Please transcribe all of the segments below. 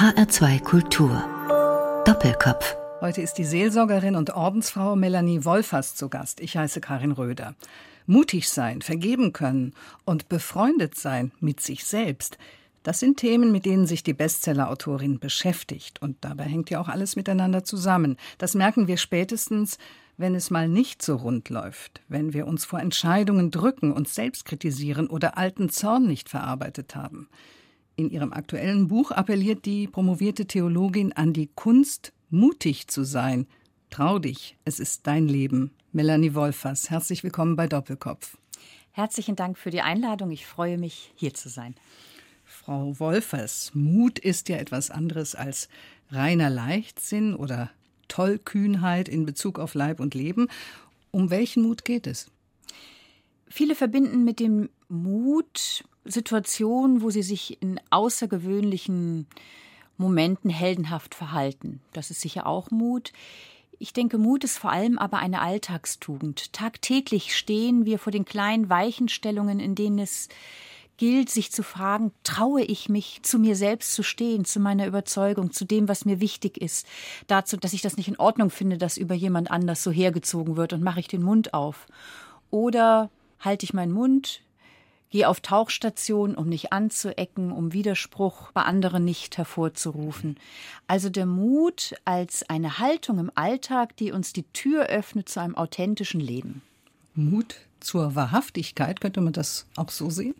HR2 Kultur. Doppelkopf. Heute ist die Seelsorgerin und Ordensfrau Melanie Wolfers zu Gast. Ich heiße Karin Röder. Mutig sein, vergeben können und befreundet sein mit sich selbst. Das sind Themen, mit denen sich die Bestsellerautorin beschäftigt. Und dabei hängt ja auch alles miteinander zusammen. Das merken wir spätestens, wenn es mal nicht so rund läuft, wenn wir uns vor Entscheidungen drücken, uns selbst kritisieren oder alten Zorn nicht verarbeitet haben. In ihrem aktuellen Buch appelliert die promovierte Theologin an die Kunst, mutig zu sein. Trau dich, es ist dein Leben. Melanie Wolfers, herzlich willkommen bei Doppelkopf. Herzlichen Dank für die Einladung. Ich freue mich, hier zu sein. Frau Wolfers, Mut ist ja etwas anderes als reiner Leichtsinn oder Tollkühnheit in Bezug auf Leib und Leben. Um welchen Mut geht es? Viele verbinden mit dem Mut Situationen, wo sie sich in außergewöhnlichen Momenten heldenhaft verhalten. Das ist sicher auch Mut. Ich denke, Mut ist vor allem aber eine Alltagstugend. Tagtäglich stehen wir vor den kleinen Weichenstellungen, in denen es gilt, sich zu fragen, traue ich mich, zu mir selbst zu stehen, zu meiner Überzeugung, zu dem, was mir wichtig ist, dazu, dass ich das nicht in Ordnung finde, dass über jemand anders so hergezogen wird und mache ich den Mund auf. Oder halte ich meinen Mund, gehe auf Tauchstation, um nicht anzuecken, um Widerspruch bei anderen nicht hervorzurufen. Also der Mut als eine Haltung im Alltag, die uns die Tür öffnet zu einem authentischen Leben. Mut zur Wahrhaftigkeit, könnte man das auch so sehen?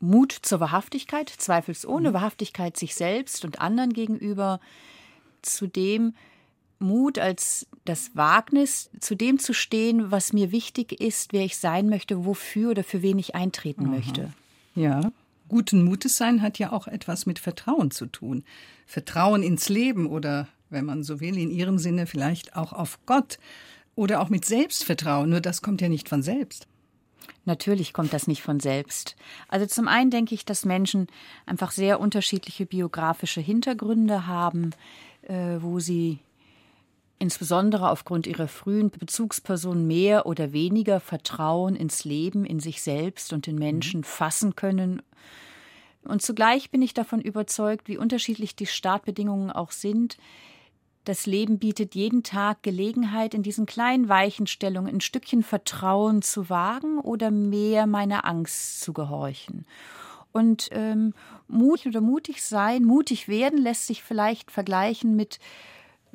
Mut zur Wahrhaftigkeit, zweifelsohne mhm. Wahrhaftigkeit sich selbst und anderen gegenüber, zudem Mut als das Wagnis, zu dem zu stehen, was mir wichtig ist, wer ich sein möchte, wofür oder für wen ich eintreten mhm. möchte. Ja, guten Mutes sein hat ja auch etwas mit Vertrauen zu tun. Vertrauen ins Leben oder, wenn man so will, in ihrem Sinne vielleicht auch auf Gott oder auch mit Selbstvertrauen. Nur das kommt ja nicht von selbst. Natürlich kommt das nicht von selbst. Also zum einen denke ich, dass Menschen einfach sehr unterschiedliche biografische Hintergründe haben, äh, wo sie insbesondere aufgrund ihrer frühen Bezugsperson mehr oder weniger Vertrauen ins Leben, in sich selbst und Menschen mhm. fassen können. Und zugleich bin ich davon überzeugt, wie unterschiedlich die Startbedingungen auch sind, das Leben bietet jeden Tag Gelegenheit, in diesen kleinen Weichenstellungen ein Stückchen Vertrauen zu wagen oder mehr meiner Angst zu gehorchen. Und ähm, mutig oder mutig sein, mutig werden, lässt sich vielleicht vergleichen mit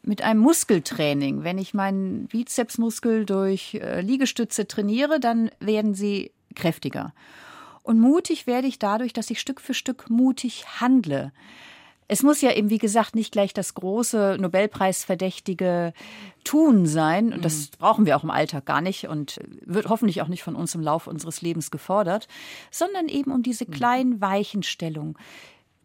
mit einem Muskeltraining. Wenn ich meinen Bizepsmuskel durch äh, Liegestütze trainiere, dann werden sie kräftiger. Und mutig werde ich dadurch, dass ich Stück für Stück mutig handle. Es muss ja eben, wie gesagt, nicht gleich das große Nobelpreisverdächtige Tun sein. Und das mhm. brauchen wir auch im Alltag gar nicht und wird hoffentlich auch nicht von uns im Laufe unseres Lebens gefordert, sondern eben um diese mhm. kleinen Weichenstellungen.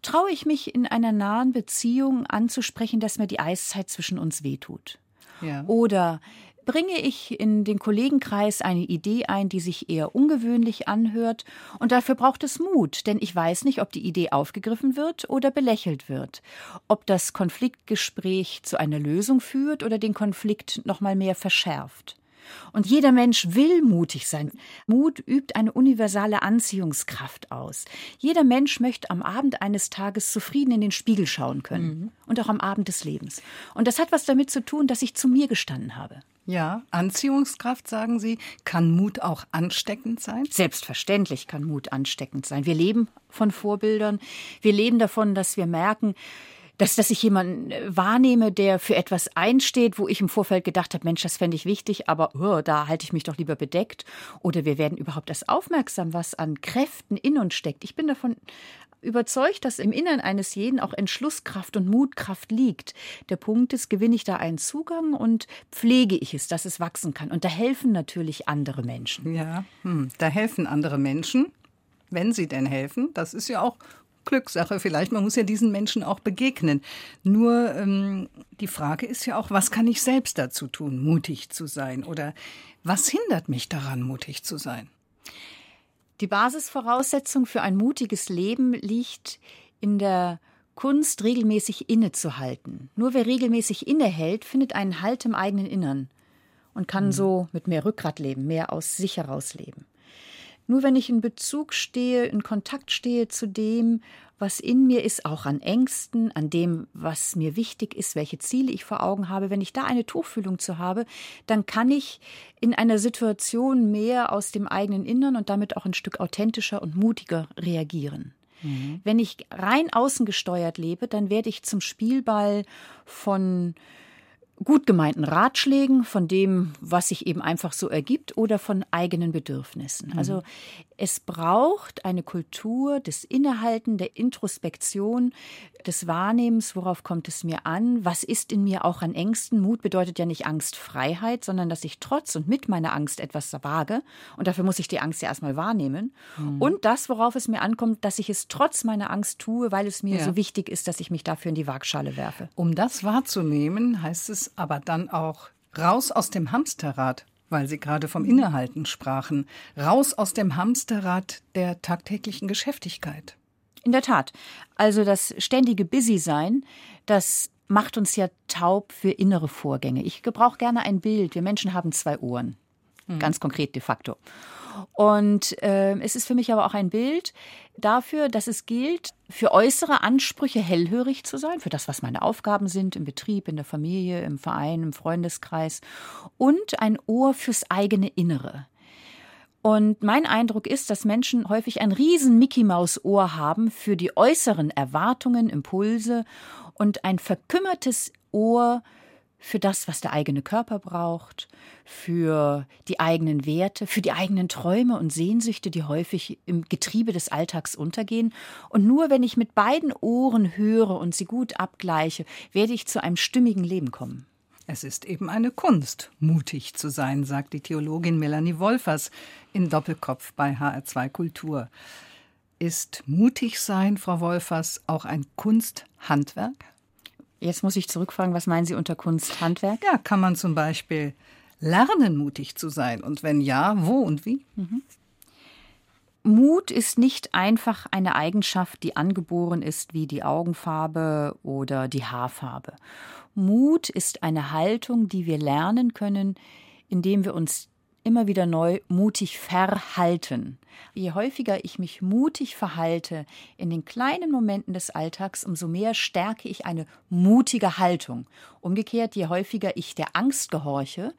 Traue ich mich in einer nahen Beziehung anzusprechen, dass mir die Eiszeit zwischen uns wehtut? Ja. Oder bringe ich in den Kollegenkreis eine Idee ein, die sich eher ungewöhnlich anhört. Und dafür braucht es Mut, denn ich weiß nicht, ob die Idee aufgegriffen wird oder belächelt wird. Ob das Konfliktgespräch zu einer Lösung führt oder den Konflikt noch mal mehr verschärft. Und jeder Mensch will mutig sein. Mut übt eine universale Anziehungskraft aus. Jeder Mensch möchte am Abend eines Tages zufrieden in den Spiegel schauen können. Mhm. Und auch am Abend des Lebens. Und das hat was damit zu tun, dass ich zu mir gestanden habe. Ja, Anziehungskraft, sagen Sie. Kann Mut auch ansteckend sein? Selbstverständlich kann Mut ansteckend sein. Wir leben von Vorbildern. Wir leben davon, dass wir merken, dass, dass ich jemanden äh, wahrnehme, der für etwas einsteht, wo ich im Vorfeld gedacht habe, Mensch, das fände ich wichtig, aber oh, da halte ich mich doch lieber bedeckt. Oder wir werden überhaupt erst aufmerksam, was an Kräften in uns steckt. Ich bin davon überzeugt, dass im Innern eines jeden auch Entschlusskraft und Mutkraft liegt. Der Punkt ist, gewinne ich da einen Zugang und pflege ich es, dass es wachsen kann. Und da helfen natürlich andere Menschen. Ja, hm, da helfen andere Menschen, wenn sie denn helfen. Das ist ja auch Glückssache vielleicht. Man muss ja diesen Menschen auch begegnen. Nur ähm, die Frage ist ja auch, was kann ich selbst dazu tun, mutig zu sein? Oder was hindert mich daran, mutig zu sein? Die Basisvoraussetzung für ein mutiges Leben liegt in der Kunst, regelmäßig innezuhalten. Nur wer regelmäßig innehält, findet einen Halt im eigenen Innern und kann mhm. so mit mehr Rückgrat leben, mehr aus sich heraus leben. Nur wenn ich in Bezug stehe, in Kontakt stehe zu dem, was in mir ist, auch an Ängsten, an dem, was mir wichtig ist, welche Ziele ich vor Augen habe, wenn ich da eine Tuchfühlung zu habe, dann kann ich in einer Situation mehr aus dem eigenen Innern und damit auch ein Stück authentischer und mutiger reagieren. Mhm. Wenn ich rein außen gesteuert lebe, dann werde ich zum Spielball von gut gemeinten Ratschlägen, von dem, was sich eben einfach so ergibt oder von eigenen Bedürfnissen. Mhm. Also es braucht eine Kultur des Innehalten, der Introspektion, des Wahrnehmens, worauf kommt es mir an, was ist in mir auch an Ängsten. Mut bedeutet ja nicht Angstfreiheit, sondern dass ich trotz und mit meiner Angst etwas wage. Und dafür muss ich die Angst ja erstmal wahrnehmen. Mhm. Und das, worauf es mir ankommt, dass ich es trotz meiner Angst tue, weil es mir ja. so wichtig ist, dass ich mich dafür in die Waagschale werfe. Um das wahrzunehmen, heißt es aber dann auch raus aus dem Hamsterrad weil Sie gerade vom Innehalten sprachen, raus aus dem Hamsterrad der tagtäglichen Geschäftigkeit. In der Tat. Also das ständige Busy-Sein, das macht uns ja taub für innere Vorgänge. Ich gebrauche gerne ein Bild. Wir Menschen haben zwei Ohren. Mhm. Ganz konkret de facto. Und äh, es ist für mich aber auch ein Bild dafür, dass es gilt, für äußere Ansprüche hellhörig zu sein, für das, was meine Aufgaben sind im Betrieb, in der Familie, im Verein, im Freundeskreis und ein Ohr fürs eigene Innere. Und mein Eindruck ist, dass Menschen häufig ein riesen Mickey-Maus-Ohr haben für die äußeren Erwartungen, Impulse und ein verkümmertes Ohr für das, was der eigene Körper braucht, für die eigenen Werte, für die eigenen Träume und Sehnsüchte, die häufig im Getriebe des Alltags untergehen. Und nur wenn ich mit beiden Ohren höre und sie gut abgleiche, werde ich zu einem stimmigen Leben kommen. Es ist eben eine Kunst, mutig zu sein, sagt die Theologin Melanie Wolfers in Doppelkopf bei HR2 Kultur. Ist mutig sein, Frau Wolfers, auch ein Kunsthandwerk? Jetzt muss ich zurückfragen, was meinen Sie unter Kunsthandwerk? Ja, kann man zum Beispiel lernen, mutig zu sein? Und wenn ja, wo und wie? Mhm. Mut ist nicht einfach eine Eigenschaft, die angeboren ist wie die Augenfarbe oder die Haarfarbe. Mut ist eine Haltung, die wir lernen können, indem wir uns immer wieder neu mutig verhalten. Je häufiger ich mich mutig verhalte in den kleinen Momenten des Alltags, umso mehr stärke ich eine mutige Haltung. Umgekehrt, je häufiger ich der Angst gehorche,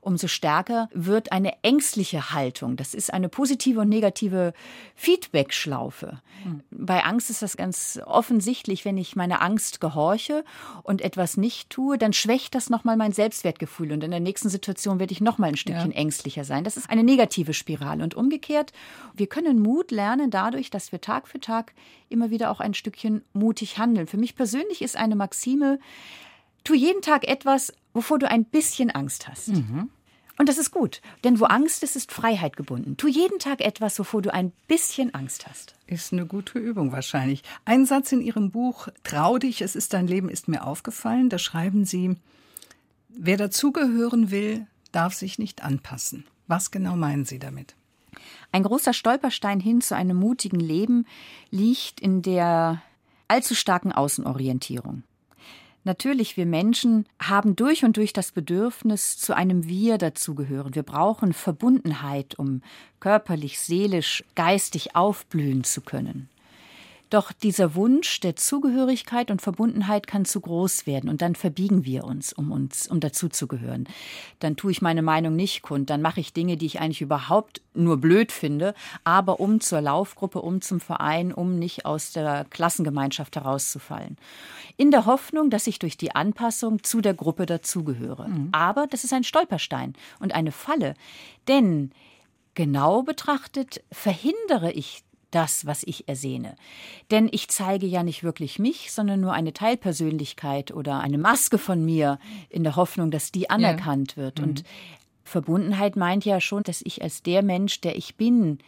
umso stärker wird eine ängstliche Haltung. Das ist eine positive und negative Feedback-Schlaufe. Mhm. Bei Angst ist das ganz offensichtlich, wenn ich meiner Angst gehorche und etwas nicht tue, dann schwächt das nochmal mein Selbstwertgefühl und in der nächsten Situation werde ich nochmal ein Stückchen ja. ängstlicher sein. Das ist eine negative Spirale. Und umgekehrt, wir können Mut lernen dadurch, dass wir Tag für Tag immer wieder auch ein Stückchen mutig handeln. Für mich persönlich ist eine Maxime, tu jeden Tag etwas, wovor du ein bisschen Angst hast. Mhm. Und das ist gut, denn wo Angst ist, ist Freiheit gebunden. Tu jeden Tag etwas, wovor du ein bisschen Angst hast. Ist eine gute Übung wahrscheinlich. Ein Satz in Ihrem Buch Trau dich, es ist dein Leben, ist mir aufgefallen. Da schreiben Sie, wer dazugehören will, darf sich nicht anpassen. Was genau meinen Sie damit? Ein großer Stolperstein hin zu einem mutigen Leben liegt in der allzu starken Außenorientierung. Natürlich, wir Menschen haben durch und durch das Bedürfnis, zu einem Wir dazugehören. Wir brauchen Verbundenheit, um körperlich, seelisch, geistig aufblühen zu können. Doch dieser Wunsch der Zugehörigkeit und Verbundenheit kann zu groß werden und dann verbiegen wir uns, um uns, um dazuzugehören. Dann tue ich meine Meinung nicht kund, dann mache ich Dinge, die ich eigentlich überhaupt nur blöd finde, aber um zur Laufgruppe, um zum Verein, um nicht aus der Klassengemeinschaft herauszufallen. In der Hoffnung, dass ich durch die Anpassung zu der Gruppe dazugehöre. Mhm. Aber das ist ein Stolperstein und eine Falle, denn genau betrachtet verhindere ich das, was ich ersehne. Denn ich zeige ja nicht wirklich mich, sondern nur eine Teilpersönlichkeit oder eine Maske von mir in der Hoffnung, dass die anerkannt ja. wird. Mhm. Und Verbundenheit meint ja schon, dass ich als der Mensch, der ich bin,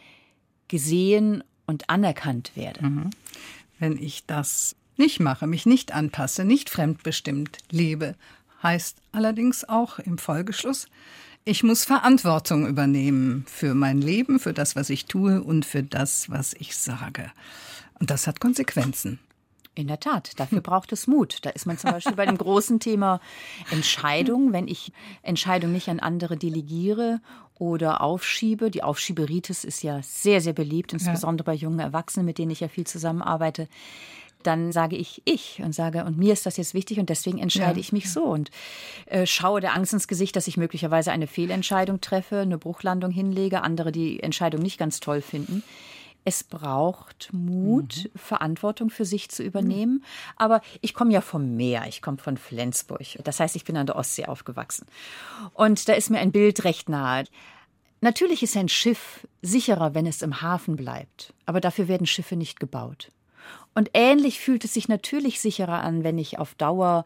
gesehen und anerkannt werde. Mhm. Wenn ich das nicht mache, mich nicht anpasse, nicht fremdbestimmt lebe, heißt allerdings auch im Folgeschluss, ich muss Verantwortung übernehmen für mein Leben, für das, was ich tue und für das, was ich sage. Und das hat Konsequenzen. In der Tat, dafür braucht es Mut. Da ist man zum Beispiel bei dem großen Thema Entscheidung, wenn ich Entscheidung nicht an andere delegiere oder aufschiebe. Die Aufschieberitis ist ja sehr, sehr beliebt, insbesondere ja. bei jungen Erwachsenen, mit denen ich ja viel zusammenarbeite dann sage ich ich und sage, und mir ist das jetzt wichtig und deswegen entscheide ja. ich mich so und äh, schaue der Angst ins Gesicht, dass ich möglicherweise eine Fehlentscheidung treffe, eine Bruchlandung hinlege, andere die Entscheidung nicht ganz toll finden. Es braucht Mut, mhm. Verantwortung für sich zu übernehmen. Mhm. Aber ich komme ja vom Meer, ich komme von Flensburg. Das heißt, ich bin an der Ostsee aufgewachsen. Und da ist mir ein Bild recht nahe. Natürlich ist ein Schiff sicherer, wenn es im Hafen bleibt. Aber dafür werden Schiffe nicht gebaut. Und ähnlich fühlt es sich natürlich sicherer an, wenn ich auf Dauer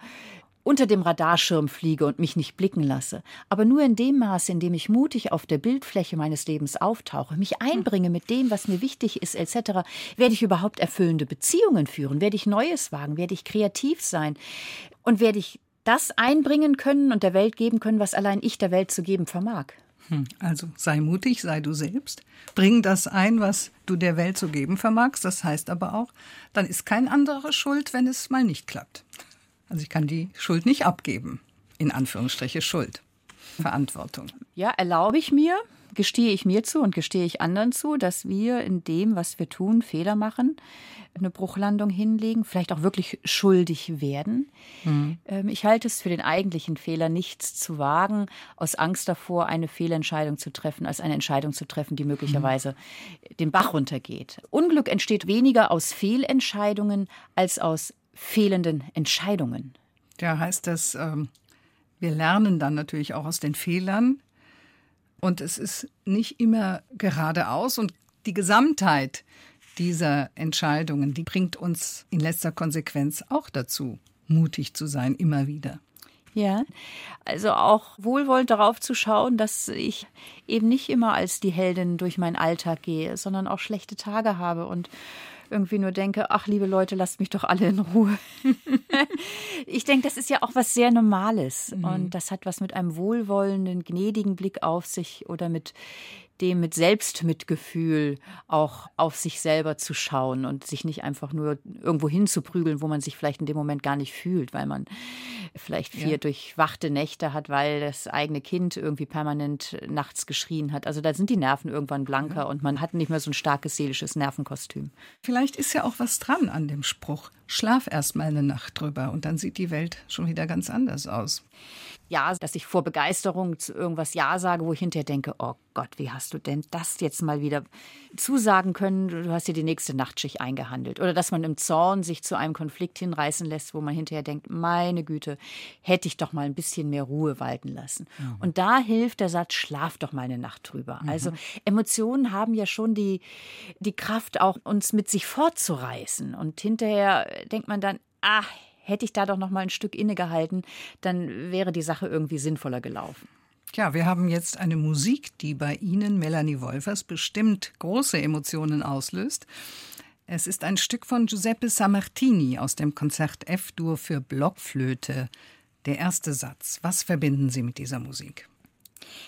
unter dem Radarschirm fliege und mich nicht blicken lasse, aber nur in dem Maße, in dem ich mutig auf der Bildfläche meines Lebens auftauche, mich einbringe mit dem, was mir wichtig ist, etc., werde ich überhaupt erfüllende Beziehungen führen, werde ich Neues wagen, werde ich kreativ sein und werde ich das einbringen können und der Welt geben können, was allein ich der Welt zu geben vermag. Hm, also sei mutig, sei du selbst. Bring das ein, was du der Welt zu geben vermagst. Das heißt aber auch, dann ist kein anderer schuld, wenn es mal nicht klappt. Also ich kann die Schuld nicht abgeben. In Anführungsstriche Schuld. Verantwortung. Ja, erlaube ich mir, gestehe ich mir zu und gestehe ich anderen zu, dass wir in dem, was wir tun, Fehler machen, eine Bruchlandung hinlegen, vielleicht auch wirklich schuldig werden. Mhm. Ich halte es für den eigentlichen Fehler, nichts zu wagen, aus Angst davor, eine Fehlentscheidung zu treffen, als eine Entscheidung zu treffen, die möglicherweise mhm. den Bach runtergeht. Unglück entsteht weniger aus Fehlentscheidungen als aus fehlenden Entscheidungen. Ja, heißt das, ähm, wir lernen dann natürlich auch aus den Fehlern. Und es ist nicht immer geradeaus. Und die Gesamtheit dieser Entscheidungen, die bringt uns in letzter Konsequenz auch dazu, mutig zu sein, immer wieder. Ja, also auch wohlwollend darauf zu schauen, dass ich eben nicht immer als die Heldin durch meinen Alltag gehe, sondern auch schlechte Tage habe und irgendwie nur denke, ach liebe Leute, lasst mich doch alle in Ruhe. ich denke, das ist ja auch was sehr Normales mhm. und das hat was mit einem wohlwollenden, gnädigen Blick auf sich oder mit dem mit Selbstmitgefühl auch auf sich selber zu schauen und sich nicht einfach nur irgendwo hinzuprügeln, wo man sich vielleicht in dem Moment gar nicht fühlt, weil man vielleicht vier ja. durchwachte Nächte hat, weil das eigene Kind irgendwie permanent nachts geschrien hat. Also da sind die Nerven irgendwann blanker ja. und man hat nicht mehr so ein starkes seelisches Nervenkostüm. Vielleicht ist ja auch was dran an dem Spruch. Schlaf erst mal eine Nacht drüber und dann sieht die Welt schon wieder ganz anders aus ja, dass ich vor Begeisterung zu irgendwas Ja sage, wo ich hinterher denke, oh Gott, wie hast du denn das jetzt mal wieder zusagen können? Du hast dir die nächste Nachtschicht eingehandelt. Oder dass man im Zorn sich zu einem Konflikt hinreißen lässt, wo man hinterher denkt, meine Güte, hätte ich doch mal ein bisschen mehr Ruhe walten lassen. Mhm. Und da hilft der Satz, schlaf doch mal eine Nacht drüber. Mhm. Also Emotionen haben ja schon die, die Kraft, auch uns mit sich fortzureißen. Und hinterher denkt man dann, ach, hätte ich da doch noch mal ein Stück innegehalten, dann wäre die Sache irgendwie sinnvoller gelaufen. Ja, wir haben jetzt eine Musik, die bei Ihnen, Melanie Wolfers, bestimmt große Emotionen auslöst. Es ist ein Stück von Giuseppe Sammartini aus dem Konzert F-Dur für Blockflöte. Der erste Satz. Was verbinden Sie mit dieser Musik?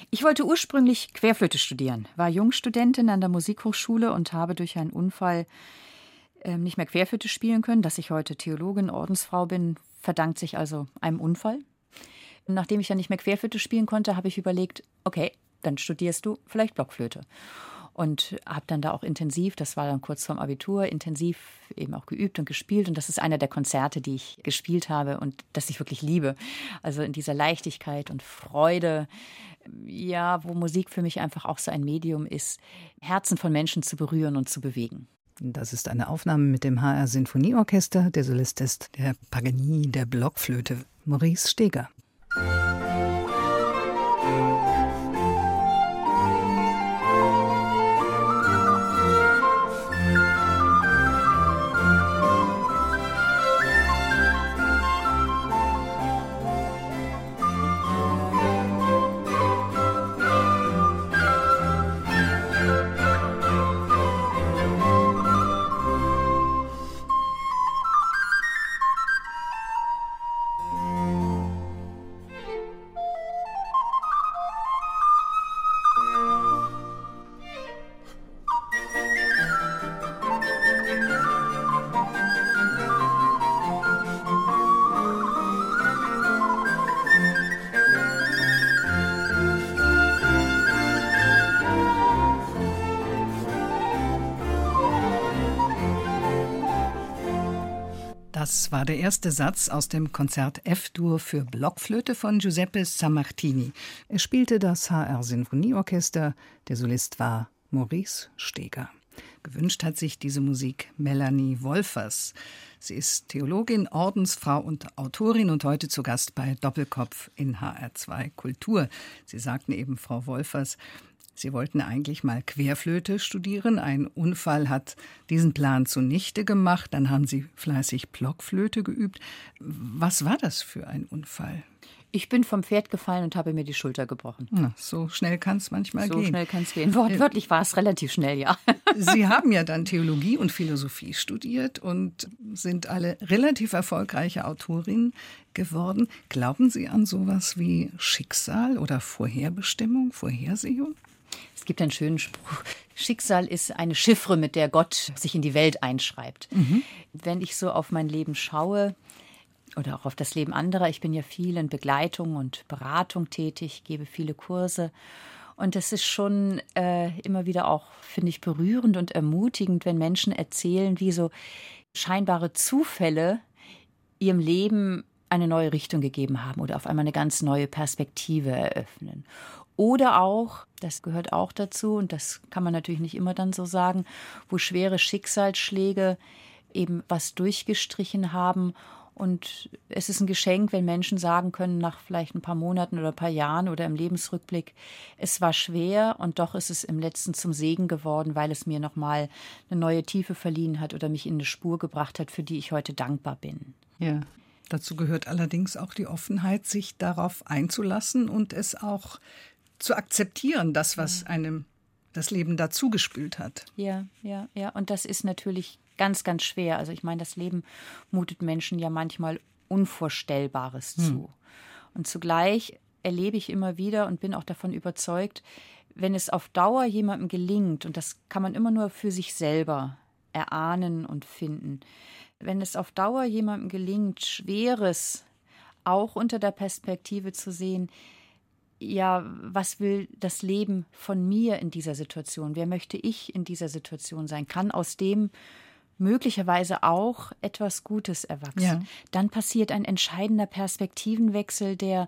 Ich wollte ursprünglich Querflöte studieren, war Jungstudentin an der Musikhochschule und habe durch einen Unfall nicht mehr Querflöte spielen können. Dass ich heute Theologin, Ordensfrau bin, verdankt sich also einem Unfall. Nachdem ich dann nicht mehr Querflöte spielen konnte, habe ich überlegt, okay, dann studierst du vielleicht Blockflöte. Und habe dann da auch intensiv, das war dann kurz vorm Abitur, intensiv eben auch geübt und gespielt. Und das ist einer der Konzerte, die ich gespielt habe und das ich wirklich liebe. Also in dieser Leichtigkeit und Freude, ja, wo Musik für mich einfach auch so ein Medium ist, Herzen von Menschen zu berühren und zu bewegen. Das ist eine Aufnahme mit dem HR Sinfonieorchester. Der Solist ist der Paganini der Blockflöte, Maurice Steger. Das war der erste Satz aus dem Konzert F-Dur für Blockflöte von Giuseppe Sammartini. Er spielte das HR Sinfonieorchester. Der Solist war Maurice Steger. Gewünscht hat sich diese Musik Melanie Wolfers. Sie ist Theologin, Ordensfrau und Autorin und heute zu Gast bei Doppelkopf in HR2 Kultur. Sie sagten eben, Frau Wolfers, Sie wollten eigentlich mal Querflöte studieren. Ein Unfall hat diesen Plan zunichte gemacht. Dann haben Sie fleißig Blockflöte geübt. Was war das für ein Unfall? Ich bin vom Pferd gefallen und habe mir die Schulter gebrochen. Na, so schnell kann es manchmal so gehen. So schnell kann es gehen. Wortwörtlich war es relativ schnell, ja. Sie haben ja dann Theologie und Philosophie studiert und sind alle relativ erfolgreiche Autorin geworden. Glauben Sie an sowas wie Schicksal oder Vorherbestimmung, Vorhersehung? Es gibt einen schönen Spruch. Schicksal ist eine Chiffre, mit der Gott sich in die Welt einschreibt. Mhm. Wenn ich so auf mein Leben schaue oder auch auf das Leben anderer, ich bin ja viel in Begleitung und Beratung tätig, gebe viele Kurse. Und es ist schon äh, immer wieder auch, finde ich, berührend und ermutigend, wenn Menschen erzählen, wie so scheinbare Zufälle ihrem Leben eine neue Richtung gegeben haben oder auf einmal eine ganz neue Perspektive eröffnen. Oder auch, das gehört auch dazu, und das kann man natürlich nicht immer dann so sagen, wo schwere Schicksalsschläge eben was durchgestrichen haben. Und es ist ein Geschenk, wenn Menschen sagen können, nach vielleicht ein paar Monaten oder ein paar Jahren oder im Lebensrückblick, es war schwer und doch ist es im letzten zum Segen geworden, weil es mir nochmal eine neue Tiefe verliehen hat oder mich in eine Spur gebracht hat, für die ich heute dankbar bin. Ja. Dazu gehört allerdings auch die Offenheit, sich darauf einzulassen und es auch zu akzeptieren, das, was einem das Leben dazugespült hat. Ja, ja, ja. Und das ist natürlich ganz, ganz schwer. Also ich meine, das Leben mutet Menschen ja manchmal Unvorstellbares hm. zu. Und zugleich erlebe ich immer wieder und bin auch davon überzeugt, wenn es auf Dauer jemandem gelingt, und das kann man immer nur für sich selber erahnen und finden, wenn es auf Dauer jemandem gelingt, Schweres auch unter der Perspektive zu sehen, ja, was will das Leben von mir in dieser Situation? Wer möchte ich in dieser Situation sein? Kann aus dem möglicherweise auch etwas Gutes erwachsen. Ja. Dann passiert ein entscheidender Perspektivenwechsel, der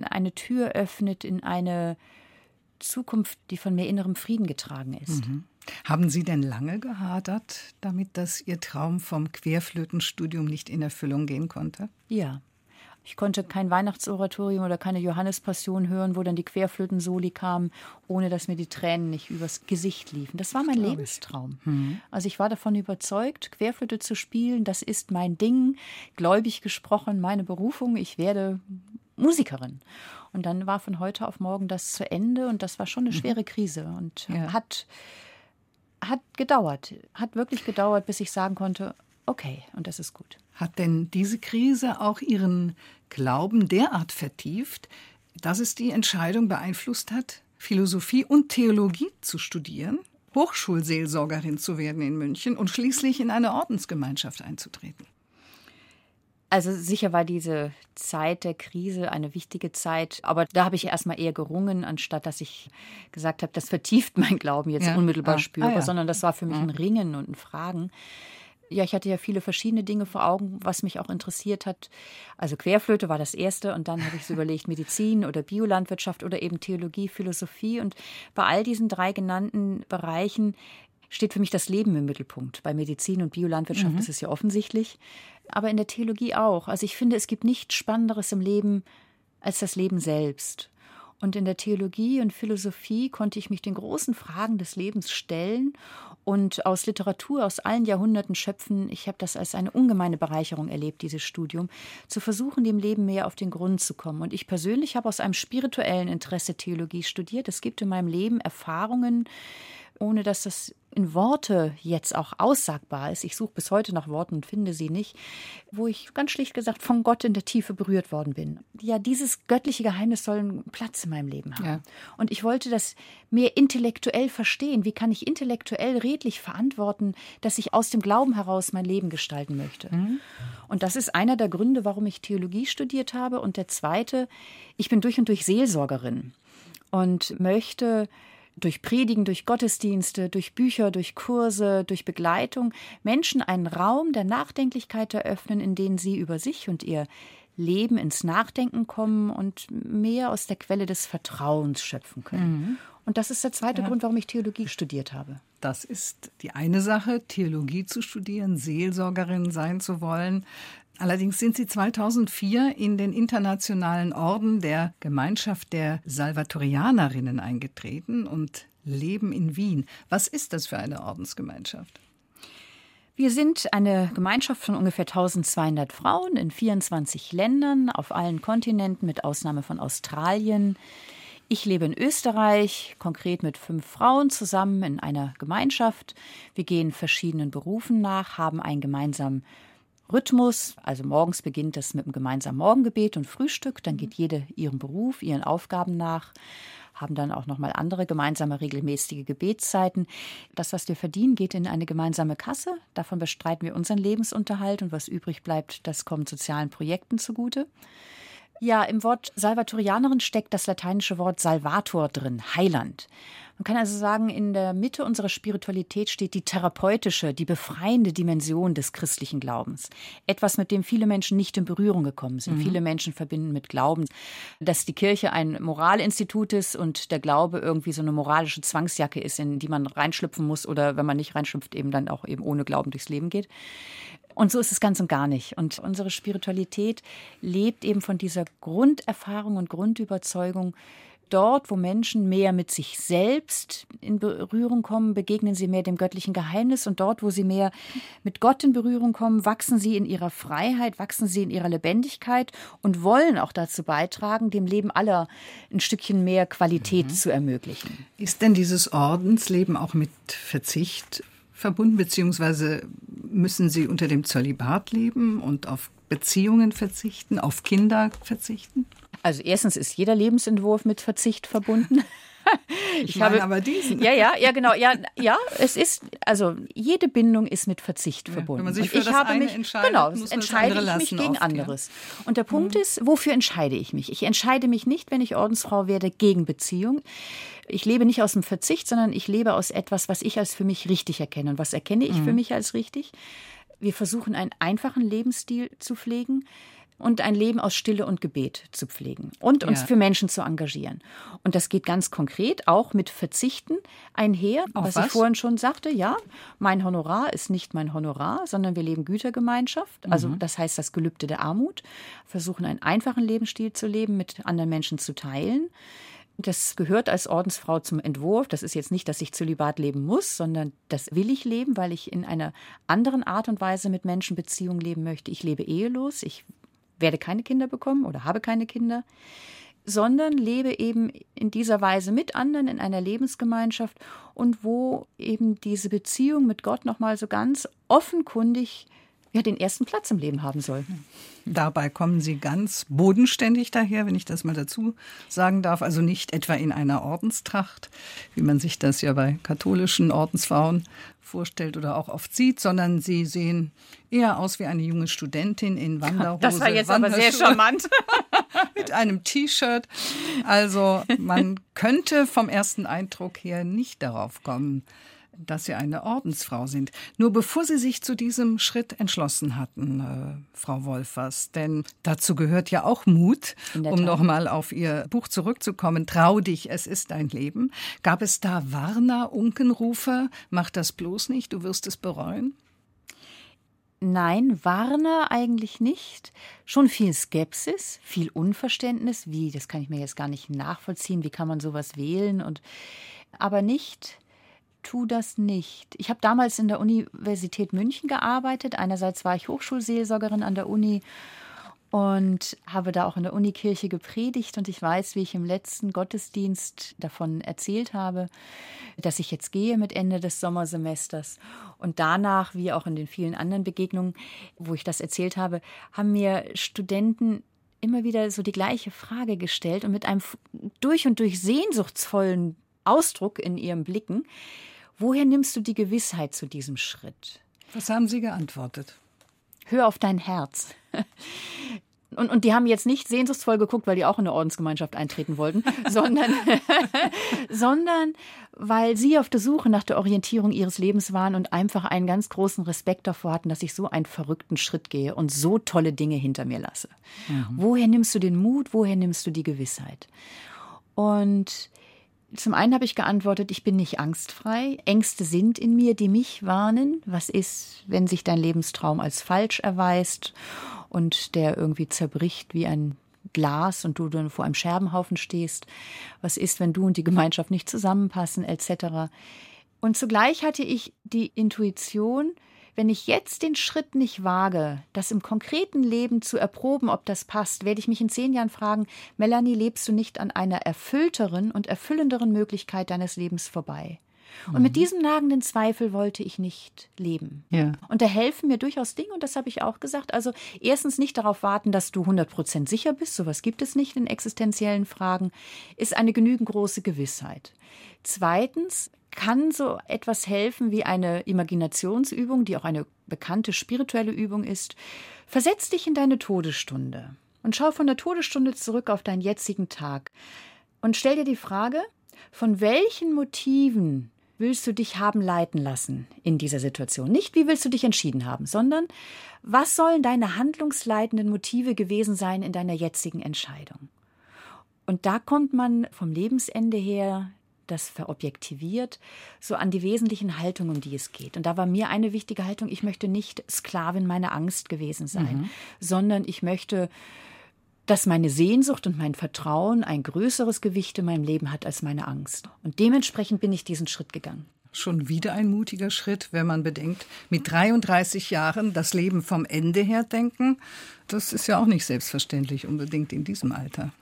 eine Tür öffnet in eine Zukunft, die von mehr innerem Frieden getragen ist. Mhm. Haben Sie denn lange gehadert, damit dass Ihr Traum vom Querflötenstudium nicht in Erfüllung gehen konnte? Ja, ich konnte kein Weihnachtsoratorium oder keine Johannespassion hören, wo dann die Querflöten-Soli kamen, ohne dass mir die Tränen nicht übers Gesicht liefen. Das war mein Glaube Lebenstraum. Mhm. Also ich war davon überzeugt, Querflöte zu spielen, das ist mein Ding, gläubig gesprochen, meine Berufung. Ich werde Musikerin. Und dann war von heute auf morgen das zu Ende und das war schon eine mhm. schwere Krise und ja. hat, hat gedauert, hat wirklich gedauert, bis ich sagen konnte, okay, und das ist gut. Hat denn diese Krise auch Ihren Glauben derart vertieft, dass es die Entscheidung beeinflusst hat, Philosophie und Theologie zu studieren, Hochschulseelsorgerin zu werden in München und schließlich in eine Ordensgemeinschaft einzutreten? Also sicher war diese Zeit der Krise eine wichtige Zeit, aber da habe ich erstmal eher gerungen, anstatt dass ich gesagt habe, das vertieft mein Glauben jetzt ja. unmittelbar ah. spüre, ah, ja. sondern das war für mich ein Ringen und ein Fragen ja, ich hatte ja viele verschiedene Dinge vor Augen, was mich auch interessiert hat. Also Querflöte war das erste und dann habe ich so überlegt, Medizin oder Biolandwirtschaft oder eben Theologie, Philosophie. Und bei all diesen drei genannten Bereichen steht für mich das Leben im Mittelpunkt. Bei Medizin und Biolandwirtschaft mhm. ist es ja offensichtlich, aber in der Theologie auch. Also ich finde, es gibt nichts Spannenderes im Leben als das Leben selbst. Und in der Theologie und Philosophie konnte ich mich den großen Fragen des Lebens stellen und aus Literatur aus allen Jahrhunderten schöpfen. Ich habe das als eine ungemeine Bereicherung erlebt, dieses Studium, zu versuchen, dem Leben mehr auf den Grund zu kommen. Und ich persönlich habe aus einem spirituellen Interesse Theologie studiert. Es gibt in meinem Leben Erfahrungen, ohne dass das in Worte jetzt auch aussagbar ist. Ich suche bis heute nach Worten und finde sie nicht, wo ich ganz schlicht gesagt von Gott in der Tiefe berührt worden bin. Ja, dieses göttliche Geheimnis soll einen Platz in meinem Leben haben. Ja. Und ich wollte das mehr intellektuell verstehen. Wie kann ich intellektuell redlich verantworten, dass ich aus dem Glauben heraus mein Leben gestalten möchte? Mhm. Und das ist einer der Gründe, warum ich Theologie studiert habe. Und der zweite, ich bin durch und durch Seelsorgerin und möchte durch Predigen, durch Gottesdienste, durch Bücher, durch Kurse, durch Begleitung Menschen einen Raum der Nachdenklichkeit eröffnen, in dem sie über sich und ihr Leben ins Nachdenken kommen und mehr aus der Quelle des Vertrauens schöpfen können. Mhm. Und das ist der zweite ja. Grund, warum ich Theologie studiert habe. Das ist die eine Sache, Theologie zu studieren, Seelsorgerin sein zu wollen. Allerdings sind Sie 2004 in den internationalen Orden der Gemeinschaft der Salvatorianerinnen eingetreten und leben in Wien. Was ist das für eine Ordensgemeinschaft? Wir sind eine Gemeinschaft von ungefähr 1200 Frauen in 24 Ländern auf allen Kontinenten mit Ausnahme von Australien. Ich lebe in Österreich, konkret mit fünf Frauen zusammen in einer Gemeinschaft. Wir gehen verschiedenen Berufen nach, haben einen gemeinsamen Rhythmus. Also morgens beginnt es mit einem gemeinsamen Morgengebet und Frühstück. Dann geht jede ihrem Beruf, ihren Aufgaben nach haben dann auch noch mal andere gemeinsame regelmäßige Gebetszeiten. Das, was wir verdienen, geht in eine gemeinsame Kasse. Davon bestreiten wir unseren Lebensunterhalt und was übrig bleibt, das kommt sozialen Projekten zugute. Ja, im Wort Salvatorianerin steckt das lateinische Wort Salvator drin, Heiland. Man kann also sagen, in der Mitte unserer Spiritualität steht die therapeutische, die befreiende Dimension des christlichen Glaubens. Etwas, mit dem viele Menschen nicht in Berührung gekommen sind. Mhm. Viele Menschen verbinden mit Glauben, dass die Kirche ein Moralinstitut ist und der Glaube irgendwie so eine moralische Zwangsjacke ist, in die man reinschlüpfen muss oder wenn man nicht reinschlüpft, eben dann auch eben ohne Glauben durchs Leben geht. Und so ist es ganz und gar nicht. Und unsere Spiritualität lebt eben von dieser Grunderfahrung und Grundüberzeugung, dort, wo Menschen mehr mit sich selbst in Berührung kommen, begegnen sie mehr dem göttlichen Geheimnis und dort, wo sie mehr mit Gott in Berührung kommen, wachsen sie in ihrer Freiheit, wachsen sie in ihrer Lebendigkeit und wollen auch dazu beitragen, dem Leben aller ein Stückchen mehr Qualität mhm. zu ermöglichen. Ist denn dieses Ordensleben auch mit Verzicht verbunden, beziehungsweise müssen Sie unter dem Zölibat leben und auf Beziehungen verzichten, auf Kinder verzichten? Also erstens ist jeder Lebensentwurf mit Verzicht verbunden. ich, meine habe, aber diesen. Ja, ja, ja, genau. Ja, ja, es ist, also jede Bindung ist mit Verzicht ja, verbunden. Wenn man sich für ich das habe eine mich, entscheidet, genau, entscheide ich mich gegen oft, anderes. Ja. Und der Punkt mhm. ist, wofür entscheide ich mich? Ich entscheide mich nicht, wenn ich Ordensfrau werde, gegen Beziehung. Ich lebe nicht aus dem Verzicht, sondern ich lebe aus etwas, was ich als für mich richtig erkenne. Und was erkenne ich mhm. für mich als richtig? Wir versuchen einen einfachen Lebensstil zu pflegen und ein Leben aus Stille und Gebet zu pflegen und uns ja. für Menschen zu engagieren. Und das geht ganz konkret auch mit Verzichten einher, was, was ich vorhin schon sagte. Ja, mein Honorar ist nicht mein Honorar, sondern wir leben Gütergemeinschaft. Also mhm. das heißt das Gelübde der Armut. Versuchen einen einfachen Lebensstil zu leben, mit anderen Menschen zu teilen. Das gehört als Ordensfrau zum Entwurf. Das ist jetzt nicht, dass ich Zölibat leben muss, sondern das will ich leben, weil ich in einer anderen Art und Weise mit Menschen Beziehung leben möchte. Ich lebe ehelos. Ich werde keine Kinder bekommen oder habe keine Kinder, sondern lebe eben in dieser Weise mit anderen in einer Lebensgemeinschaft und wo eben diese Beziehung mit Gott nochmal so ganz offenkundig ja, den ersten Platz im Leben haben soll. Dabei kommen Sie ganz bodenständig daher, wenn ich das mal dazu sagen darf. Also nicht etwa in einer Ordenstracht, wie man sich das ja bei katholischen Ordensfrauen vorstellt oder auch oft sieht, sondern Sie sehen eher aus wie eine junge Studentin in Wanderhose. Das war jetzt aber sehr charmant. mit einem T-Shirt. Also man könnte vom ersten Eindruck her nicht darauf kommen, dass Sie eine Ordensfrau sind. Nur bevor Sie sich zu diesem Schritt entschlossen hatten, äh, Frau Wolfers, denn dazu gehört ja auch Mut, um nochmal auf Ihr Buch zurückzukommen. Trau dich, es ist dein Leben. Gab es da Warner, Unkenrufer? Mach das bloß nicht, du wirst es bereuen? Nein, Warner eigentlich nicht. Schon viel Skepsis, viel Unverständnis. Wie, das kann ich mir jetzt gar nicht nachvollziehen. Wie kann man sowas wählen? Und aber nicht tu das nicht. Ich habe damals in der Universität München gearbeitet. Einerseits war ich Hochschulseelsorgerin an der Uni und habe da auch in der Unikirche gepredigt und ich weiß, wie ich im letzten Gottesdienst davon erzählt habe, dass ich jetzt gehe mit Ende des Sommersemesters und danach, wie auch in den vielen anderen Begegnungen, wo ich das erzählt habe, haben mir Studenten immer wieder so die gleiche Frage gestellt und mit einem durch und durch sehnsuchtsvollen Ausdruck in ihren Blicken Woher nimmst du die Gewissheit zu diesem Schritt? Was haben Sie geantwortet? Hör auf dein Herz. Und, und die haben jetzt nicht sehnsuchtsvoll geguckt, weil die auch in eine Ordensgemeinschaft eintreten wollten, sondern, sondern weil sie auf der Suche nach der Orientierung ihres Lebens waren und einfach einen ganz großen Respekt davor hatten, dass ich so einen verrückten Schritt gehe und so tolle Dinge hinter mir lasse. Mhm. Woher nimmst du den Mut? Woher nimmst du die Gewissheit? Und zum einen habe ich geantwortet, ich bin nicht angstfrei. Ängste sind in mir, die mich warnen. Was ist, wenn sich dein Lebenstraum als falsch erweist und der irgendwie zerbricht wie ein Glas und du dann vor einem Scherbenhaufen stehst? Was ist, wenn du und die Gemeinschaft nicht zusammenpassen, etc. Und zugleich hatte ich die Intuition, wenn ich jetzt den Schritt nicht wage, das im konkreten Leben zu erproben, ob das passt, werde ich mich in zehn Jahren fragen, Melanie, lebst du nicht an einer erfüllteren und erfüllenderen Möglichkeit deines Lebens vorbei? Und mhm. mit diesem nagenden Zweifel wollte ich nicht leben. Ja. Und da helfen mir durchaus Dinge, und das habe ich auch gesagt. Also erstens nicht darauf warten, dass du 100 Prozent sicher bist, sowas gibt es nicht in existenziellen Fragen, ist eine genügend große Gewissheit. Zweitens kann so etwas helfen wie eine Imaginationsübung, die auch eine bekannte spirituelle Übung ist. Versetz dich in deine Todesstunde und schau von der Todesstunde zurück auf deinen jetzigen Tag und stell dir die Frage, von welchen Motiven willst du dich haben leiten lassen in dieser Situation? Nicht, wie willst du dich entschieden haben, sondern was sollen deine handlungsleitenden Motive gewesen sein in deiner jetzigen Entscheidung? Und da kommt man vom Lebensende her das verobjektiviert, so an die wesentlichen Haltungen, um die es geht. Und da war mir eine wichtige Haltung, ich möchte nicht Sklavin meiner Angst gewesen sein, mhm. sondern ich möchte, dass meine Sehnsucht und mein Vertrauen ein größeres Gewicht in meinem Leben hat als meine Angst. Und dementsprechend bin ich diesen Schritt gegangen. Schon wieder ein mutiger Schritt, wenn man bedenkt, mit 33 Jahren das Leben vom Ende her denken. Das ist ja auch nicht selbstverständlich unbedingt in diesem Alter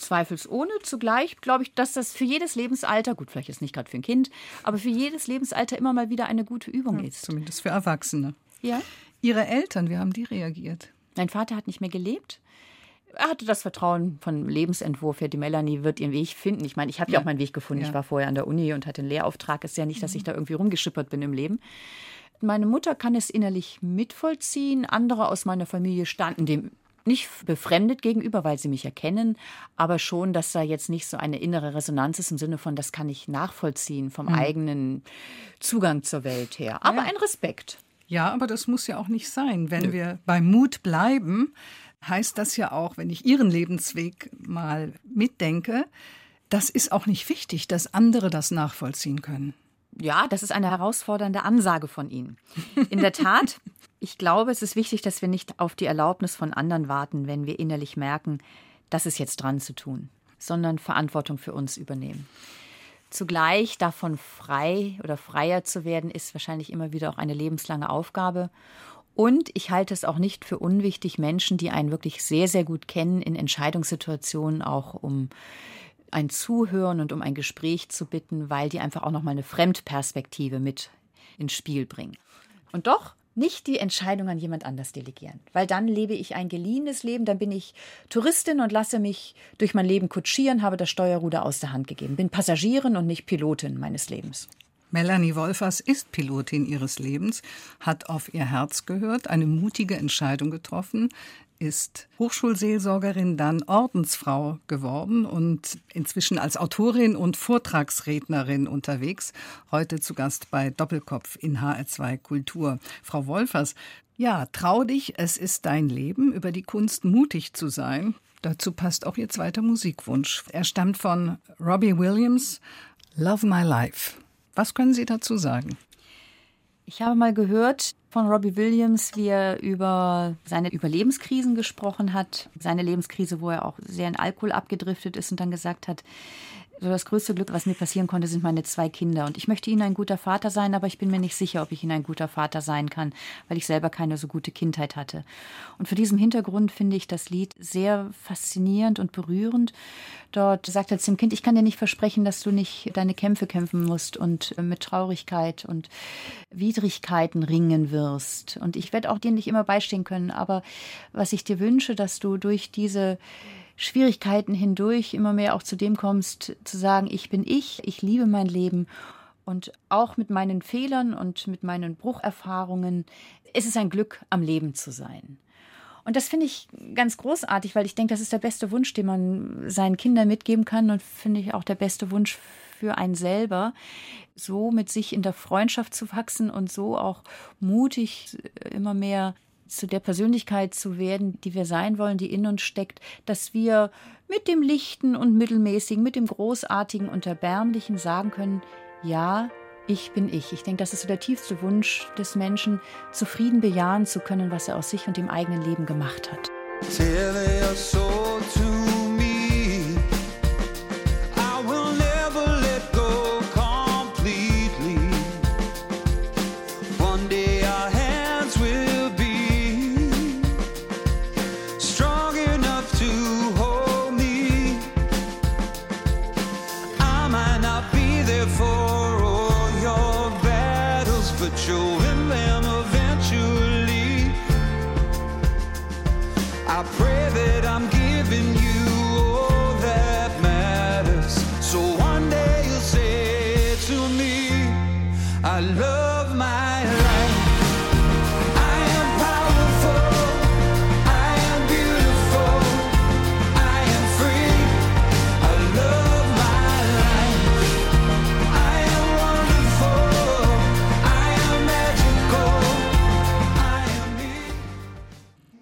zweifelsohne. Zugleich glaube ich, dass das für jedes Lebensalter, gut, vielleicht ist nicht gerade für ein Kind, aber für jedes Lebensalter immer mal wieder eine gute Übung ja, ist. Zumindest für Erwachsene. Ja. Ihre Eltern, wie haben die reagiert? Mein Vater hat nicht mehr gelebt. Er hatte das Vertrauen von Lebensentwurf her, die Melanie wird ihren Weg finden. Ich meine, ich habe ja. ja auch meinen Weg gefunden. Ja. Ich war vorher an der Uni und hatte einen Lehrauftrag. Ist ja nicht, dass ich mhm. da irgendwie rumgeschippert bin im Leben. Meine Mutter kann es innerlich mitvollziehen. Andere aus meiner Familie standen dem nicht befremdet gegenüber, weil sie mich erkennen, aber schon, dass da jetzt nicht so eine innere Resonanz ist im Sinne von, das kann ich nachvollziehen vom mhm. eigenen Zugang zur Welt her. Aber ja. ein Respekt. Ja, aber das muss ja auch nicht sein. Wenn Nö. wir beim Mut bleiben, heißt das ja auch, wenn ich Ihren Lebensweg mal mitdenke, das ist auch nicht wichtig, dass andere das nachvollziehen können. Ja, das ist eine herausfordernde Ansage von Ihnen. In der Tat ich glaube, es ist wichtig, dass wir nicht auf die Erlaubnis von anderen warten, wenn wir innerlich merken, das ist jetzt dran zu tun, sondern Verantwortung für uns übernehmen. Zugleich davon frei oder freier zu werden, ist wahrscheinlich immer wieder auch eine lebenslange Aufgabe. Und ich halte es auch nicht für unwichtig, Menschen, die einen wirklich sehr, sehr gut kennen, in Entscheidungssituationen auch um ein Zuhören und um ein Gespräch zu bitten, weil die einfach auch nochmal eine Fremdperspektive mit ins Spiel bringen. Und doch nicht die Entscheidung an jemand anders delegieren, weil dann lebe ich ein geliehenes Leben, dann bin ich Touristin und lasse mich durch mein Leben kutschieren, habe das Steuerruder aus der Hand gegeben, bin Passagierin und nicht Pilotin meines Lebens. Melanie Wolfers ist Pilotin ihres Lebens, hat auf ihr Herz gehört, eine mutige Entscheidung getroffen, ist Hochschulseelsorgerin, dann Ordensfrau geworden und inzwischen als Autorin und Vortragsrednerin unterwegs. Heute zu Gast bei Doppelkopf in HR2 Kultur. Frau Wolfers, ja, trau dich, es ist dein Leben, über die Kunst mutig zu sein. Dazu passt auch Ihr zweiter Musikwunsch. Er stammt von Robbie Williams, Love My Life. Was können Sie dazu sagen? Ich habe mal gehört von Robbie Williams, wie er über seine Überlebenskrisen gesprochen hat. Seine Lebenskrise, wo er auch sehr in Alkohol abgedriftet ist und dann gesagt hat, so das größte Glück, was mir passieren konnte, sind meine zwei Kinder. Und ich möchte ihnen ein guter Vater sein, aber ich bin mir nicht sicher, ob ich ihnen ein guter Vater sein kann, weil ich selber keine so gute Kindheit hatte. Und vor diesem Hintergrund finde ich das Lied sehr faszinierend und berührend. Dort sagt er zu dem Kind, ich kann dir nicht versprechen, dass du nicht deine Kämpfe kämpfen musst und äh, mit Traurigkeit und Widrigkeiten ringen wirst. Und ich werde auch dir nicht immer beistehen können, aber was ich dir wünsche, dass du durch diese Schwierigkeiten hindurch immer mehr auch zu dem kommst, zu sagen, ich bin ich, ich liebe mein Leben und auch mit meinen Fehlern und mit meinen Brucherfahrungen, ist es ein Glück, am Leben zu sein. Und das finde ich ganz großartig, weil ich denke, das ist der beste Wunsch, den man seinen Kindern mitgeben kann und finde ich auch der beste Wunsch für einen selber, so mit sich in der Freundschaft zu wachsen und so auch mutig immer mehr zu der Persönlichkeit zu werden, die wir sein wollen, die in uns steckt, dass wir mit dem Lichten und Mittelmäßigen, mit dem Großartigen und Erbärmlichen sagen können, ja, ich bin ich. Ich denke, das ist so der tiefste Wunsch des Menschen, zufrieden bejahen zu können, was er aus sich und dem eigenen Leben gemacht hat.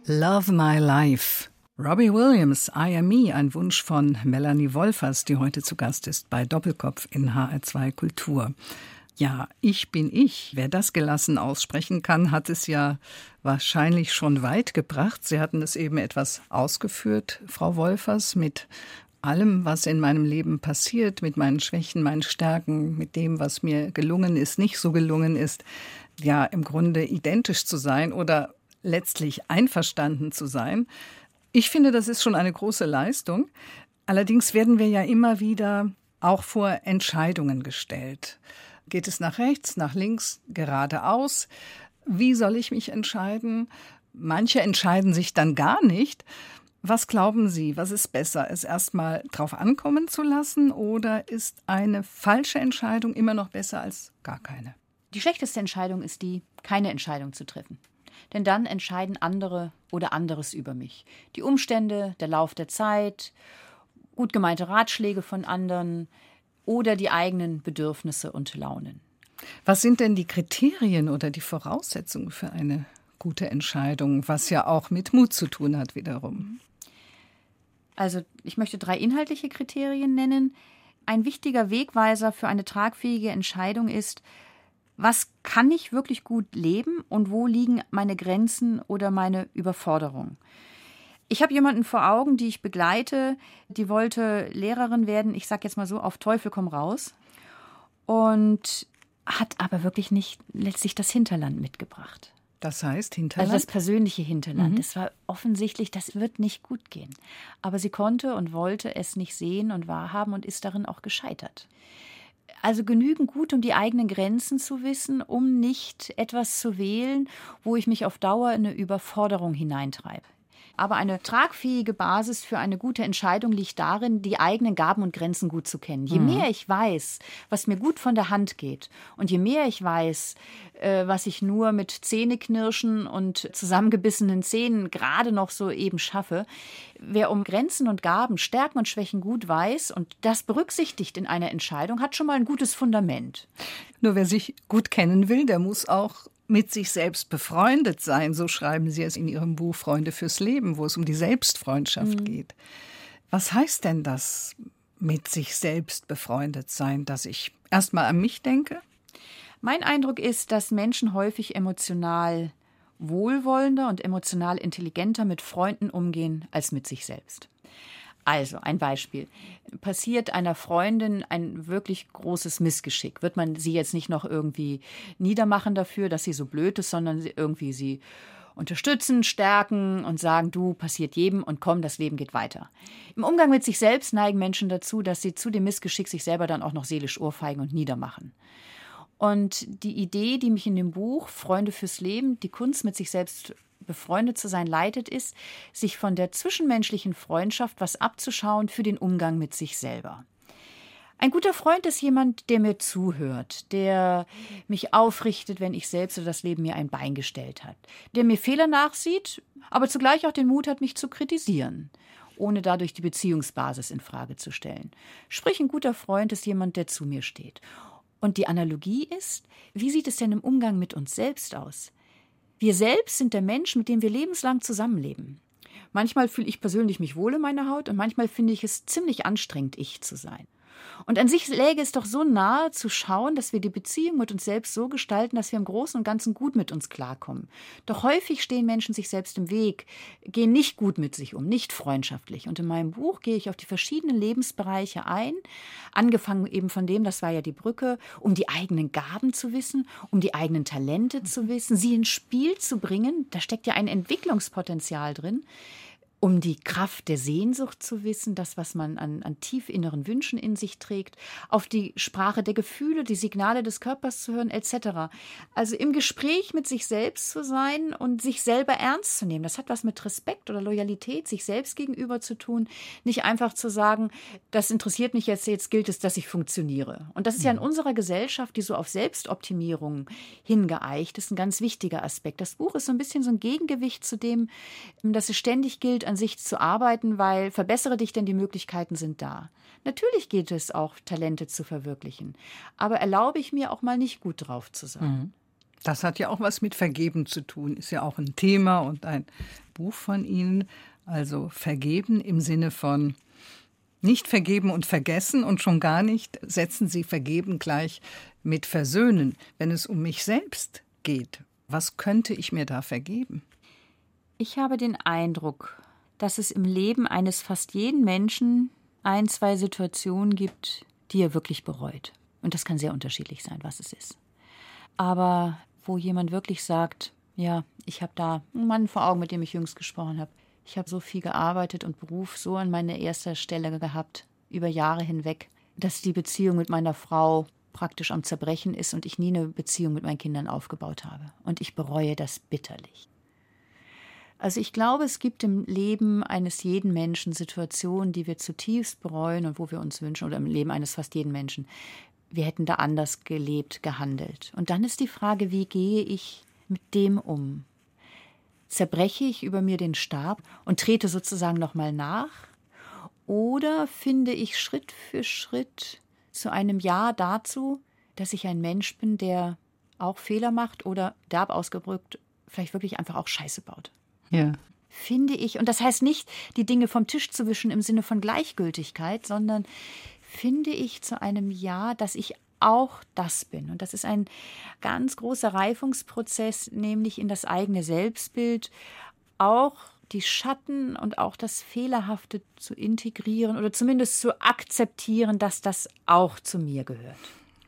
Love My Life. Robbie Williams, I Am Me, ein Wunsch von Melanie Wolfers, die heute zu Gast ist bei Doppelkopf in HR2 Kultur. Ja, ich bin ich. Wer das gelassen aussprechen kann, hat es ja wahrscheinlich schon weit gebracht. Sie hatten es eben etwas ausgeführt, Frau Wolfers, mit allem, was in meinem Leben passiert, mit meinen Schwächen, meinen Stärken, mit dem, was mir gelungen ist, nicht so gelungen ist, ja, im Grunde identisch zu sein oder letztlich einverstanden zu sein. Ich finde, das ist schon eine große Leistung. Allerdings werden wir ja immer wieder auch vor Entscheidungen gestellt. Geht es nach rechts, nach links, geradeaus? Wie soll ich mich entscheiden? Manche entscheiden sich dann gar nicht. Was glauben Sie, was ist besser, es erstmal drauf ankommen zu lassen oder ist eine falsche Entscheidung immer noch besser als gar keine? Die schlechteste Entscheidung ist die, keine Entscheidung zu treffen denn dann entscheiden andere oder anderes über mich. Die Umstände, der Lauf der Zeit, gut gemeinte Ratschläge von anderen oder die eigenen Bedürfnisse und Launen. Was sind denn die Kriterien oder die Voraussetzungen für eine gute Entscheidung, was ja auch mit Mut zu tun hat wiederum? Also ich möchte drei inhaltliche Kriterien nennen. Ein wichtiger Wegweiser für eine tragfähige Entscheidung ist, was kann ich wirklich gut leben und wo liegen meine Grenzen oder meine Überforderung. Ich habe jemanden vor Augen, die ich begleite, die wollte Lehrerin werden, ich sage jetzt mal so, auf Teufel komm raus. Und hat aber wirklich nicht letztlich das Hinterland mitgebracht. Das heißt Hinterland? Also das persönliche Hinterland. Mhm. Es war offensichtlich, das wird nicht gut gehen. Aber sie konnte und wollte es nicht sehen und wahrhaben und ist darin auch gescheitert also genügend gut, um die eigenen Grenzen zu wissen, um nicht etwas zu wählen, wo ich mich auf Dauer in eine Überforderung hineintreibe. Aber eine tragfähige Basis für eine gute Entscheidung liegt darin, die eigenen Gaben und Grenzen gut zu kennen. Je mhm. mehr ich weiß, was mir gut von der Hand geht und je mehr ich weiß, äh, was ich nur mit Zähneknirschen und zusammengebissenen Zähnen gerade noch so eben schaffe, wer um Grenzen und Gaben, Stärken und Schwächen gut weiß und das berücksichtigt in einer Entscheidung, hat schon mal ein gutes Fundament. Nur wer sich gut kennen will, der muss auch mit sich selbst befreundet sein. So schreiben Sie es in Ihrem Buch Freunde fürs Leben, wo es um die Selbstfreundschaft mhm. geht. Was heißt denn das, mit sich selbst befreundet sein, dass ich erstmal an mich denke? Mein Eindruck ist, dass Menschen häufig emotional wohlwollender und emotional intelligenter mit Freunden umgehen als mit sich selbst. Also ein Beispiel. Passiert einer Freundin ein wirklich großes Missgeschick, wird man sie jetzt nicht noch irgendwie niedermachen dafür, dass sie so blöd ist, sondern irgendwie sie unterstützen, stärken und sagen, du passiert jedem und komm, das Leben geht weiter. Im Umgang mit sich selbst neigen Menschen dazu, dass sie zu dem Missgeschick sich selber dann auch noch seelisch ohrfeigen und niedermachen. Und die Idee, die mich in dem Buch Freunde fürs Leben, die Kunst mit sich selbst befreundet zu sein leitet, ist, sich von der zwischenmenschlichen Freundschaft was abzuschauen für den Umgang mit sich selber. Ein guter Freund ist jemand, der mir zuhört, der mich aufrichtet, wenn ich selbst oder das Leben mir ein Bein gestellt hat, der mir Fehler nachsieht, aber zugleich auch den Mut hat, mich zu kritisieren, ohne dadurch die Beziehungsbasis in Frage zu stellen. Sprich, ein guter Freund ist jemand, der zu mir steht. Und die Analogie ist, wie sieht es denn im Umgang mit uns selbst aus? Wir selbst sind der Mensch, mit dem wir lebenslang zusammenleben. Manchmal fühle ich persönlich mich wohl in meiner Haut und manchmal finde ich es ziemlich anstrengend, ich zu sein. Und an sich läge es doch so nahe zu schauen, dass wir die Beziehung mit uns selbst so gestalten, dass wir im Großen und Ganzen gut mit uns klarkommen. Doch häufig stehen Menschen sich selbst im Weg, gehen nicht gut mit sich um, nicht freundschaftlich. Und in meinem Buch gehe ich auf die verschiedenen Lebensbereiche ein, angefangen eben von dem, das war ja die Brücke, um die eigenen Gaben zu wissen, um die eigenen Talente zu wissen, sie ins Spiel zu bringen. Da steckt ja ein Entwicklungspotenzial drin um die Kraft der Sehnsucht zu wissen, das, was man an, an tief inneren Wünschen in sich trägt, auf die Sprache der Gefühle, die Signale des Körpers zu hören, etc. Also im Gespräch mit sich selbst zu sein und sich selber ernst zu nehmen. Das hat was mit Respekt oder Loyalität sich selbst gegenüber zu tun. Nicht einfach zu sagen, das interessiert mich jetzt, jetzt gilt es, dass ich funktioniere. Und das ist ja in mhm. unserer Gesellschaft, die so auf Selbstoptimierung hingeeicht ist, ein ganz wichtiger Aspekt. Das Buch ist so ein bisschen so ein Gegengewicht zu dem, dass es ständig gilt, an sich zu arbeiten, weil verbessere dich, denn die Möglichkeiten sind da. Natürlich geht es auch, Talente zu verwirklichen. Aber erlaube ich mir auch mal nicht gut drauf zu sein. Mhm. Das hat ja auch was mit Vergeben zu tun, ist ja auch ein Thema und ein Buch von Ihnen. Also vergeben im Sinne von nicht vergeben und vergessen und schon gar nicht setzen Sie vergeben gleich mit versöhnen, wenn es um mich selbst geht. Was könnte ich mir da vergeben? Ich habe den Eindruck, dass es im Leben eines fast jeden Menschen ein, zwei Situationen gibt, die er wirklich bereut. Und das kann sehr unterschiedlich sein, was es ist. Aber wo jemand wirklich sagt, ja, ich habe da einen Mann vor Augen, mit dem ich jüngst gesprochen habe. Ich habe so viel gearbeitet und Beruf so an meiner erster Stelle gehabt, über Jahre hinweg, dass die Beziehung mit meiner Frau praktisch am Zerbrechen ist und ich nie eine Beziehung mit meinen Kindern aufgebaut habe. Und ich bereue das bitterlich. Also ich glaube, es gibt im Leben eines jeden Menschen Situationen, die wir zutiefst bereuen und wo wir uns wünschen, oder im Leben eines fast jeden Menschen, wir hätten da anders gelebt, gehandelt. Und dann ist die Frage, wie gehe ich mit dem um? Zerbreche ich über mir den Stab und trete sozusagen nochmal nach? Oder finde ich Schritt für Schritt zu einem Ja dazu, dass ich ein Mensch bin, der auch Fehler macht oder derb ausgedrückt vielleicht wirklich einfach auch Scheiße baut? Ja. Finde ich, und das heißt nicht, die Dinge vom Tisch zu wischen im Sinne von Gleichgültigkeit, sondern finde ich zu einem Ja, dass ich auch das bin. Und das ist ein ganz großer Reifungsprozess, nämlich in das eigene Selbstbild auch die Schatten und auch das Fehlerhafte zu integrieren oder zumindest zu akzeptieren, dass das auch zu mir gehört.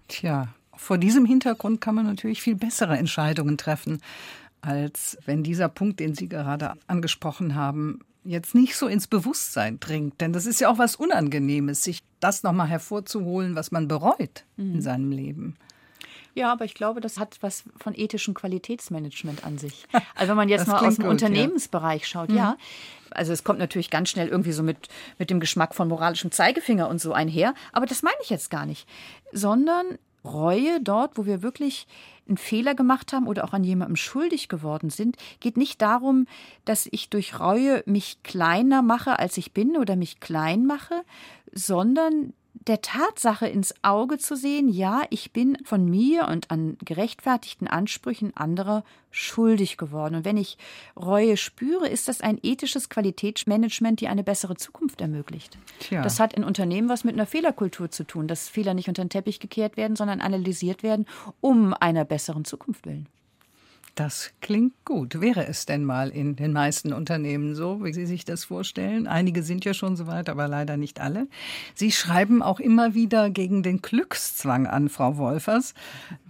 Tja, vor diesem Hintergrund kann man natürlich viel bessere Entscheidungen treffen, als wenn dieser Punkt, den Sie gerade angesprochen haben, jetzt nicht so ins Bewusstsein dringt. Denn das ist ja auch was Unangenehmes, sich das nochmal hervorzuholen, was man bereut mhm. in seinem Leben. Ja, aber ich glaube, das hat was von ethischem Qualitätsmanagement an sich. Also wenn man jetzt mal aus dem gut, Unternehmensbereich ja. schaut, mhm. ja. Also es kommt natürlich ganz schnell irgendwie so mit, mit dem Geschmack von moralischem Zeigefinger und so einher. Aber das meine ich jetzt gar nicht. Sondern Reue dort, wo wir wirklich einen Fehler gemacht haben oder auch an jemandem schuldig geworden sind, geht nicht darum, dass ich durch Reue mich kleiner mache, als ich bin oder mich klein mache, sondern der Tatsache ins Auge zu sehen, ja, ich bin von mir und an gerechtfertigten Ansprüchen anderer schuldig geworden. Und wenn ich Reue spüre, ist das ein ethisches Qualitätsmanagement, die eine bessere Zukunft ermöglicht. Tja. Das hat in Unternehmen was mit einer Fehlerkultur zu tun, dass Fehler nicht unter den Teppich gekehrt werden, sondern analysiert werden, um einer besseren Zukunft willen. Das klingt gut. Wäre es denn mal in den meisten Unternehmen so, wie Sie sich das vorstellen? Einige sind ja schon so weit, aber leider nicht alle. Sie schreiben auch immer wieder gegen den Glückszwang an, Frau Wolfers,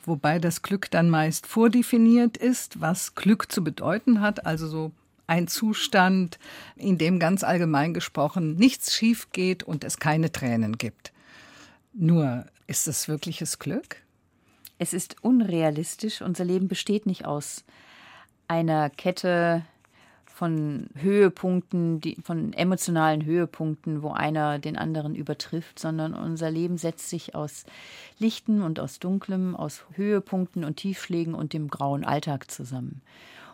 wobei das Glück dann meist vordefiniert ist, was Glück zu bedeuten hat, also so ein Zustand, in dem ganz allgemein gesprochen nichts schief geht und es keine Tränen gibt. Nur, ist es wirkliches Glück? Es ist unrealistisch. Unser Leben besteht nicht aus einer Kette von Höhepunkten, die, von emotionalen Höhepunkten, wo einer den anderen übertrifft, sondern unser Leben setzt sich aus Lichten und aus Dunklem, aus Höhepunkten und Tiefschlägen und dem grauen Alltag zusammen.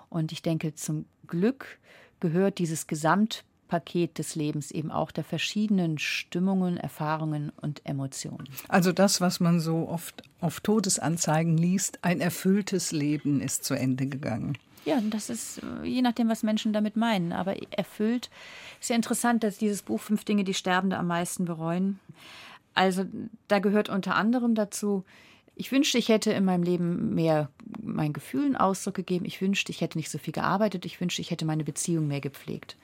Und ich denke, zum Glück gehört dieses Gesamtpaket des Lebens eben auch der verschiedenen Stimmungen, Erfahrungen und Emotionen. Also das, was man so oft auf Todesanzeigen liest, ein erfülltes Leben ist zu Ende gegangen. Ja, das ist äh, je nachdem, was Menschen damit meinen. Aber erfüllt ist ja interessant, dass dieses Buch Fünf Dinge, die Sterbende am meisten bereuen. Also da gehört unter anderem dazu, ich wünschte, ich hätte in meinem Leben mehr meinen Gefühlen Ausdruck gegeben. Ich wünschte, ich hätte nicht so viel gearbeitet. Ich wünschte, ich hätte meine Beziehung mehr gepflegt.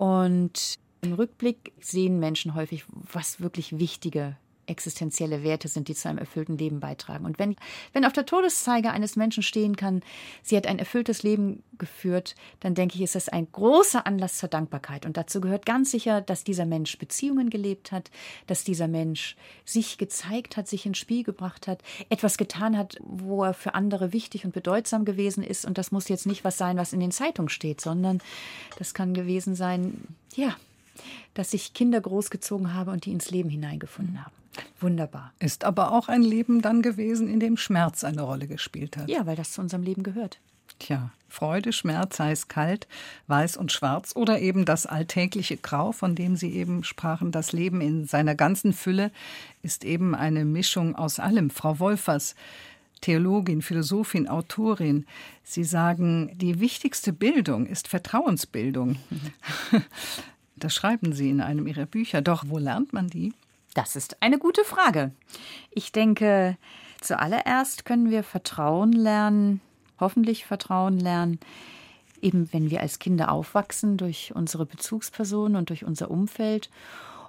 Und im Rückblick sehen Menschen häufig, was wirklich wichtige existenzielle Werte sind, die zu einem erfüllten Leben beitragen. Und wenn, wenn auf der Todeszeige eines Menschen stehen kann, sie hat ein erfülltes Leben geführt, dann denke ich, ist das ein großer Anlass zur Dankbarkeit. Und dazu gehört ganz sicher, dass dieser Mensch Beziehungen gelebt hat, dass dieser Mensch sich gezeigt hat, sich ins Spiel gebracht hat, etwas getan hat, wo er für andere wichtig und bedeutsam gewesen ist. Und das muss jetzt nicht was sein, was in den Zeitungen steht, sondern das kann gewesen sein, ja, dass ich Kinder großgezogen habe und die ins Leben hineingefunden haben. Wunderbar. Ist aber auch ein Leben dann gewesen, in dem Schmerz eine Rolle gespielt hat. Ja, weil das zu unserem Leben gehört. Tja, Freude, Schmerz, heiß, kalt, weiß und schwarz oder eben das alltägliche Grau, von dem Sie eben sprachen, das Leben in seiner ganzen Fülle ist eben eine Mischung aus allem. Frau Wolfers, Theologin, Philosophin, Autorin, Sie sagen, die wichtigste Bildung ist Vertrauensbildung. Mhm. Das schreiben Sie in einem Ihrer Bücher. Doch wo lernt man die? Das ist eine gute Frage. Ich denke, zuallererst können wir Vertrauen lernen, hoffentlich Vertrauen lernen, eben wenn wir als Kinder aufwachsen durch unsere Bezugspersonen und durch unser Umfeld.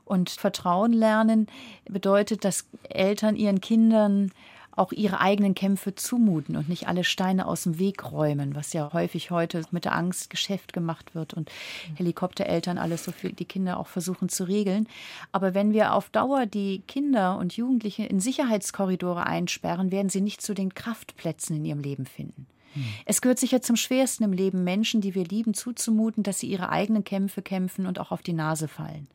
Und Vertrauen lernen bedeutet, dass Eltern ihren Kindern auch ihre eigenen Kämpfe zumuten und nicht alle Steine aus dem Weg räumen, was ja häufig heute mit der Angst Geschäft gemacht wird und Helikoptereltern alles so für die Kinder auch versuchen zu regeln. Aber wenn wir auf Dauer die Kinder und Jugendliche in Sicherheitskorridore einsperren, werden sie nicht zu den Kraftplätzen in ihrem Leben finden. Es gehört sicher zum Schwersten im Leben, Menschen, die wir lieben, zuzumuten, dass sie ihre eigenen Kämpfe kämpfen und auch auf die Nase fallen.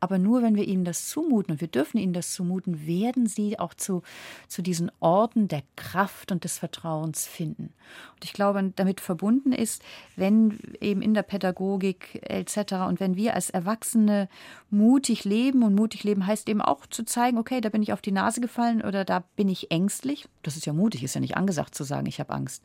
Aber nur wenn wir ihnen das zumuten, und wir dürfen ihnen das zumuten, werden sie auch zu, zu diesen Orten der Kraft und des Vertrauens finden. Und ich glaube, damit verbunden ist, wenn eben in der Pädagogik etc. und wenn wir als Erwachsene mutig leben, und mutig leben heißt eben auch zu zeigen, okay, da bin ich auf die Nase gefallen oder da bin ich ängstlich. Das ist ja mutig, ist ja nicht angesagt zu sagen, ich habe Angst.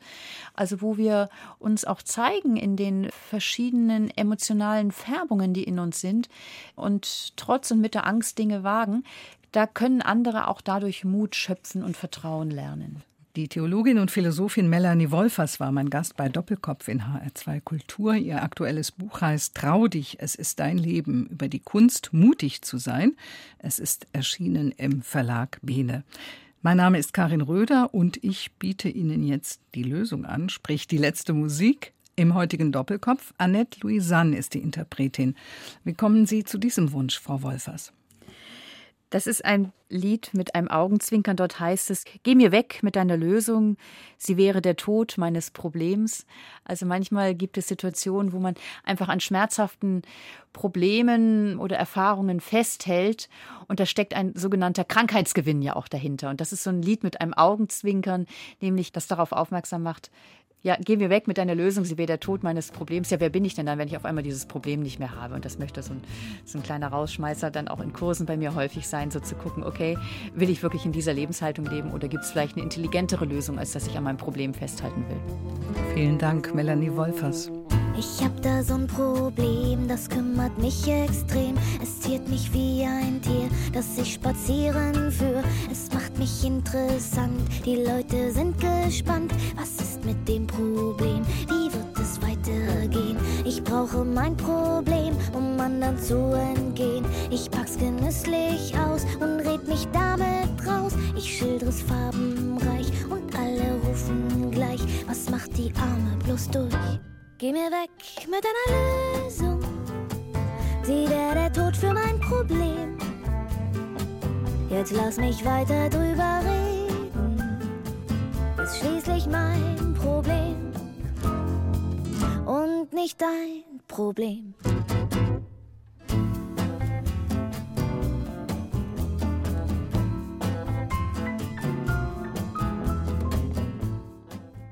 Also wo wir uns auch zeigen in den verschiedenen emotionalen Färbungen, die in uns sind und trotz und mit der Angst Dinge wagen, da können andere auch dadurch Mut schöpfen und Vertrauen lernen. Die Theologin und Philosophin Melanie Wolfers war mein Gast bei Doppelkopf in HR2 Kultur. Ihr aktuelles Buch heißt Trau dich, es ist dein Leben über die Kunst, mutig zu sein. Es ist erschienen im Verlag Bene. Mein Name ist Karin Röder und ich biete Ihnen jetzt die Lösung an, sprich die letzte Musik. Im heutigen Doppelkopf Annette Louisanne ist die Interpretin. Wie kommen Sie zu diesem Wunsch, Frau Wolfers? Das ist ein Lied mit einem Augenzwinkern. Dort heißt es: Geh mir weg mit deiner Lösung. Sie wäre der Tod meines Problems. Also manchmal gibt es Situationen, wo man einfach an schmerzhaften Problemen oder Erfahrungen festhält. Und da steckt ein sogenannter Krankheitsgewinn ja auch dahinter. Und das ist so ein Lied mit einem Augenzwinkern, nämlich das darauf aufmerksam macht, ja, geh mir weg mit deiner Lösung, sie wäre der Tod meines Problems. Ja, wer bin ich denn dann, wenn ich auf einmal dieses Problem nicht mehr habe? Und das möchte so ein, so ein kleiner Rausschmeißer dann auch in Kursen bei mir häufig sein, so zu gucken, okay, will ich wirklich in dieser Lebenshaltung leben oder gibt es vielleicht eine intelligentere Lösung, als dass ich an meinem Problem festhalten will? Vielen Dank, Melanie Wolfers. Ich hab da so ein Problem, das kümmert mich extrem. Es ziert mich wie ein Tier, das ich spazieren führe. Es macht mich interessant, die Leute sind gespannt. Was ist mit dem Problem? Wie wird es weitergehen? Ich brauche mein Problem, um anderen zu entgehen. Ich pack's genüsslich aus und red mich damit raus. Ich schildere farbenreich und alle rufen gleich. Was macht die Arme bloß durch? Geh mir weg mit einer Lösung. Sieh der der Tod für mein Problem. Jetzt lass mich weiter drüber reden. Ist schließlich mein Problem. Und nicht dein Problem.